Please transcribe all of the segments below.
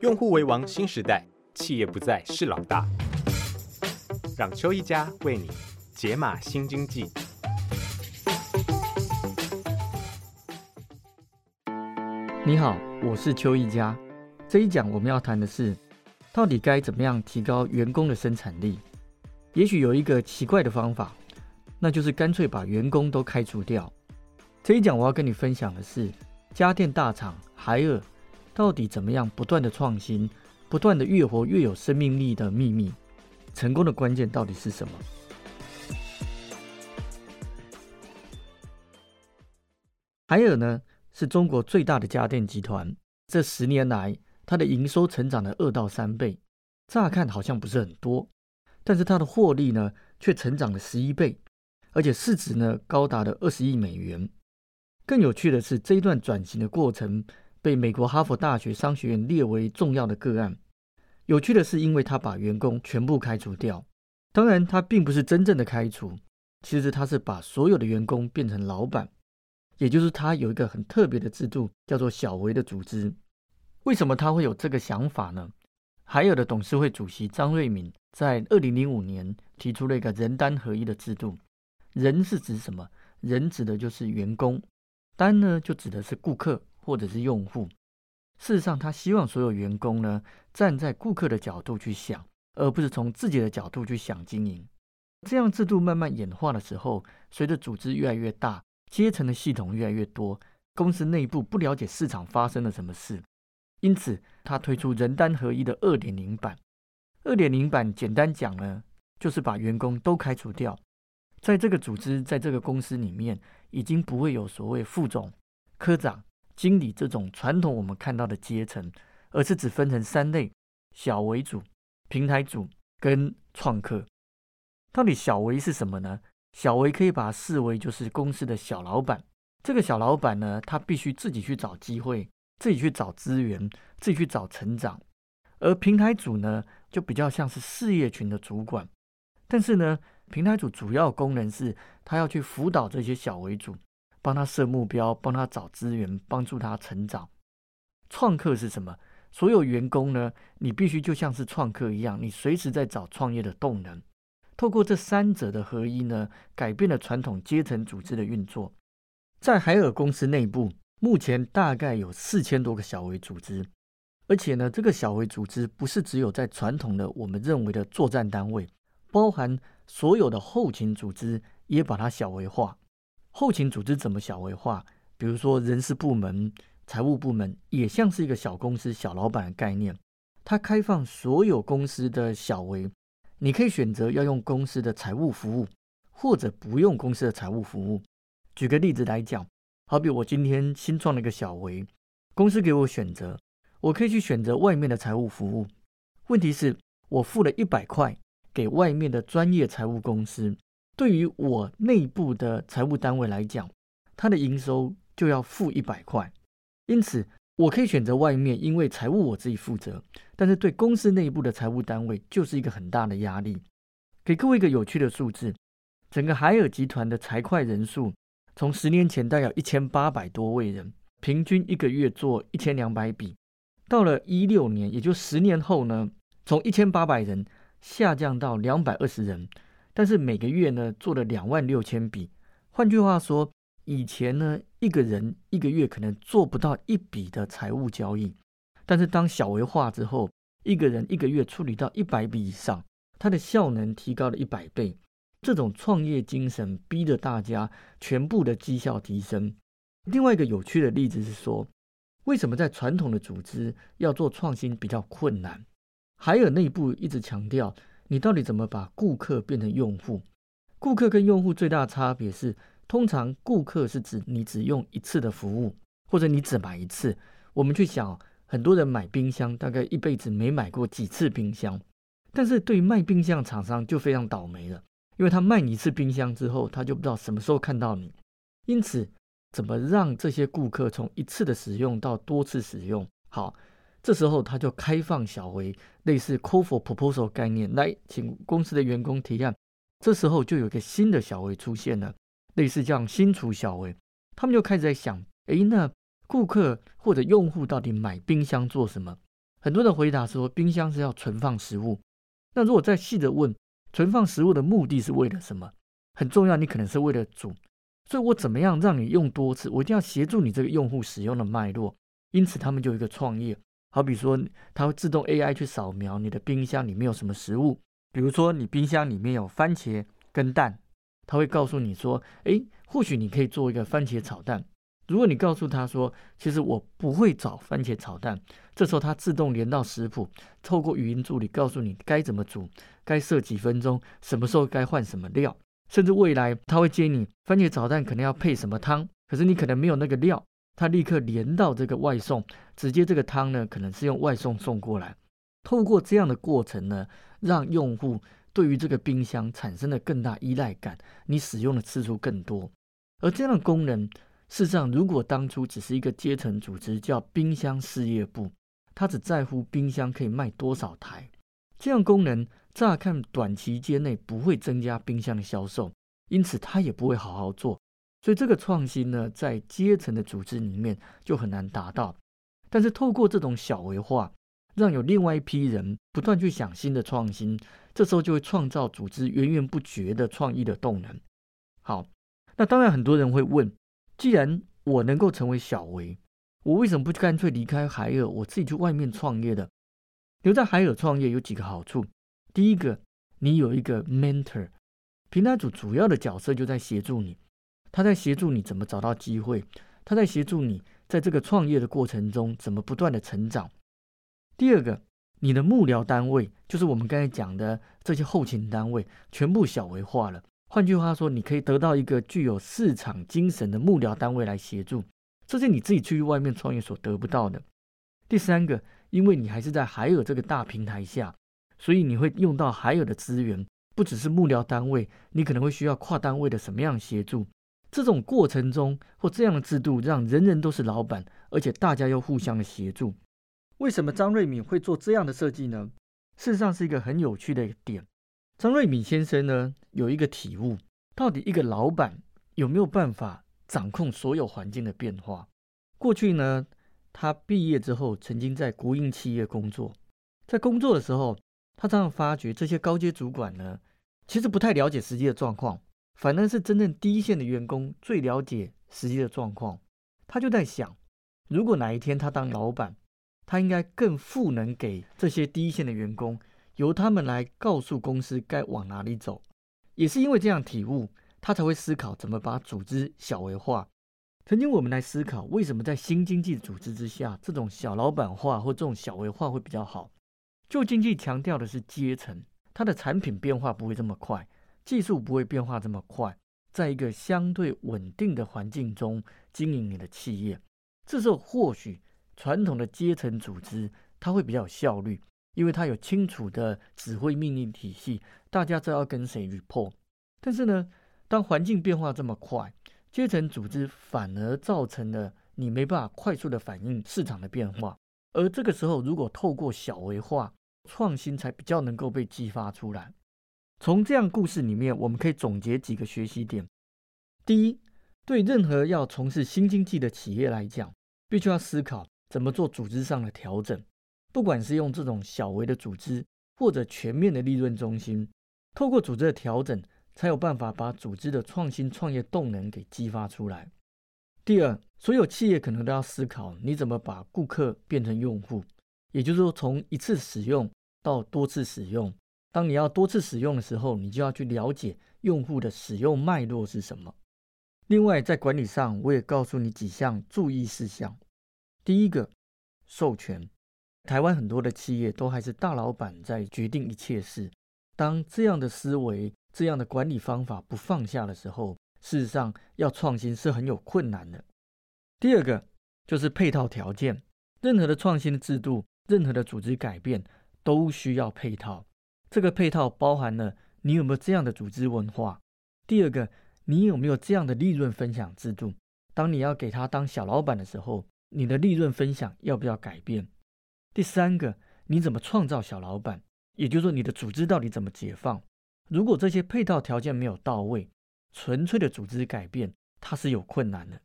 用户为王新时代，企业不再是老大。让邱一家为你解码新经济。你好，我是邱一家。这一讲我们要谈的是，到底该怎么样提高员工的生产力？也许有一个奇怪的方法，那就是干脆把员工都开除掉。这一讲我要跟你分享的是，家电大厂海尔到底怎么样不断的创新，不断的越活越有生命力的秘密。成功的关键到底是什么？海尔呢，是中国最大的家电集团。这十年来，它的营收成长了二到三倍，乍看好像不是很多，但是它的获利呢，却成长了十一倍，而且市值呢，高达了二十亿美元。更有趣的是，这一段转型的过程被美国哈佛大学商学院列为重要的个案。有趣的是，因为他把员工全部开除掉，当然他并不是真正的开除，其实他是把所有的员工变成老板，也就是他有一个很特别的制度，叫做小微的组织。为什么他会有这个想法呢？海尔的董事会主席张瑞敏在二零零五年提出了一个人单合一的制度。人是指什么？人指的就是员工，单呢就指的是顾客或者是用户。事实上，他希望所有员工呢站在顾客的角度去想，而不是从自己的角度去想经营。这样制度慢慢演化的时候，随着组织越来越大，阶层的系统越来越多，公司内部不了解市场发生了什么事，因此他推出人单合一的二点零版。二点零版简单讲呢，就是把员工都开除掉，在这个组织，在这个公司里面，已经不会有所谓副总、科长。经理这种传统我们看到的阶层，而是只分成三类：小为主、平台组跟创客。到底小为是什么呢？小为可以把它视为就是公司的小老板。这个小老板呢，他必须自己去找机会，自己去找资源，自己去找成长。而平台组呢，就比较像是事业群的主管。但是呢，平台组主要功能是他要去辅导这些小为主。帮他设目标，帮他找资源，帮助他成长。创客是什么？所有员工呢？你必须就像是创客一样，你随时在找创业的动能。透过这三者的合一呢，改变了传统阶层组织的运作。在海尔公司内部，目前大概有四千多个小微组织，而且呢，这个小微组织不是只有在传统的我们认为的作战单位，包含所有的后勤组织，也把它小微化。后勤组织怎么小微化？比如说人事部门、财务部门，也像是一个小公司、小老板的概念。它开放所有公司的小微，你可以选择要用公司的财务服务，或者不用公司的财务服务。举个例子来讲，好比我今天新创了一个小微，公司给我选择，我可以去选择外面的财务服务。问题是，我付了一百块给外面的专业财务公司。对于我内部的财务单位来讲，它的营收就要负一百块，因此我可以选择外面，因为财务我自己负责。但是对公司内部的财务单位就是一个很大的压力。给各位一个有趣的数字：整个海尔集团的财会人数，从十年前大概一千八百多位人，平均一个月做一千两百笔，到了一六年，也就十年后呢，从一千八百人下降到两百二十人。但是每个月呢做了两万六千笔，换句话说，以前呢一个人一个月可能做不到一笔的财务交易，但是当小微化之后，一个人一个月处理到一百笔以上，它的效能提高了一百倍。这种创业精神逼着大家全部的绩效提升。另外一个有趣的例子是说，为什么在传统的组织要做创新比较困难？海尔内部一直强调。你到底怎么把顾客变成用户？顾客跟用户最大的差别是，通常顾客是指你只用一次的服务，或者你只买一次。我们去想，很多人买冰箱，大概一辈子没买过几次冰箱。但是对于卖冰箱厂商就非常倒霉了，因为他卖你一次冰箱之后，他就不知道什么时候看到你。因此，怎么让这些顾客从一次的使用到多次使用？好。这时候他就开放小微类似 call for proposal 概念来请公司的员工提案。这时候就有一个新的小微出现了，类似这样新出小微，他们就开始在想：哎，那顾客或者用户到底买冰箱做什么？很多人回答说，冰箱是要存放食物。那如果再细的问，存放食物的目的是为了什么？很重要，你可能是为了煮。所以我怎么样让你用多次？我一定要协助你这个用户使用的脉络。因此，他们就有一个创业，好比说，它会自动 AI 去扫描你的冰箱里面有什么食物。比如说，你冰箱里面有番茄跟蛋，它会告诉你说：“诶，或许你可以做一个番茄炒蛋。”如果你告诉他说：“其实我不会找番茄炒蛋。”这时候它自动连到食谱，透过语音助理告诉你该怎么煮，该设几分钟，什么时候该换什么料。甚至未来，它会接你番茄炒蛋可能要配什么汤，可是你可能没有那个料，他立刻连到这个外送，直接这个汤呢，可能是用外送送过来。透过这样的过程呢，让用户对于这个冰箱产生了更大依赖感，你使用的次数更多。而这样的功能，事实上，如果当初只是一个阶层组织叫冰箱事业部，他只在乎冰箱可以卖多少台，这样功能。乍看，短期间内不会增加冰箱的销售，因此他也不会好好做。所以这个创新呢，在阶层的组织里面就很难达到。但是透过这种小微化，让有另外一批人不断去想新的创新，这时候就会创造组织源源不绝的创意的动能。好，那当然很多人会问：既然我能够成为小微，我为什么不干脆离开海尔，我自己去外面创业的？留在海尔创业有几个好处。第一个，你有一个 mentor，平台组主要的角色就在协助你，他在协助你怎么找到机会，他在协助你在这个创业的过程中怎么不断的成长。第二个，你的幕僚单位就是我们刚才讲的这些后勤单位，全部小微化了。换句话说，你可以得到一个具有市场精神的幕僚单位来协助，这是你自己去外面创业所得不到的。第三个，因为你还是在海尔这个大平台下。所以你会用到海尔的资源，不只是幕僚单位，你可能会需要跨单位的什么样协助？这种过程中或这样的制度，让人人都是老板，而且大家又互相的协助。为什么张瑞敏会做这样的设计呢？事实上是一个很有趣的点。张瑞敏先生呢有一个体悟：到底一个老板有没有办法掌控所有环境的变化？过去呢，他毕业之后曾经在国营企业工作，在工作的时候。他常常发觉这些高阶主管呢，其实不太了解实际的状况，反而是真正第一线的员工最了解实际的状况。他就在想，如果哪一天他当老板，他应该更赋能给这些第一线的员工，由他们来告诉公司该往哪里走。也是因为这样体悟，他才会思考怎么把组织小微化。曾经我们来思考，为什么在新经济组织之下，这种小老板化或这种小微化会比较好？旧经济强调的是阶层，它的产品变化不会这么快，技术不会变化这么快，在一个相对稳定的环境中经营你的企业，这时候或许传统的阶层组织它会比较有效率，因为它有清楚的指挥命令体系，大家知道跟谁 report。但是呢，当环境变化这么快，阶层组织反而造成了你没办法快速的反应市场的变化，而这个时候如果透过小微化，创新才比较能够被激发出来。从这样故事里面，我们可以总结几个学习点。第一，对任何要从事新经济的企业来讲，必须要思考怎么做组织上的调整。不管是用这种小微的组织，或者全面的利润中心，透过组织的调整，才有办法把组织的创新创业动能给激发出来。第二，所有企业可能都要思考，你怎么把顾客变成用户，也就是说，从一次使用。到多次使用，当你要多次使用的时候，你就要去了解用户的使用脉络是什么。另外，在管理上，我也告诉你几项注意事项。第一个，授权。台湾很多的企业都还是大老板在决定一切事。当这样的思维、这样的管理方法不放下的时候，事实上要创新是很有困难的。第二个就是配套条件。任何的创新的制度，任何的组织改变。都需要配套，这个配套包含了你有没有这样的组织文化。第二个，你有没有这样的利润分享制度？当你要给他当小老板的时候，你的利润分享要不要改变？第三个，你怎么创造小老板？也就是说，你的组织到底怎么解放？如果这些配套条件没有到位，纯粹的组织改变它是有困难的。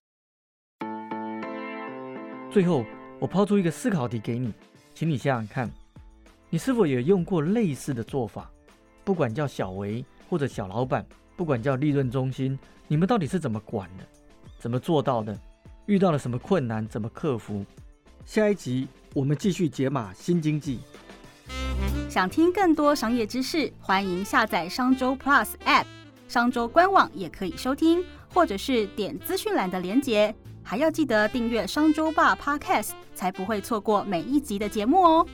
最后，我抛出一个思考题给你。请你想想看，你是否也用过类似的做法？不管叫小维或者小老板，不管叫利润中心，你们到底是怎么管的？怎么做到的？遇到了什么困难？怎么克服？下一集我们继续解码新经济。想听更多商业知识，欢迎下载商周 Plus App，商周官网也可以收听，或者是点资讯栏的连结。还要记得订阅商周吧 Podcast，才不会错过每一集的节目哦。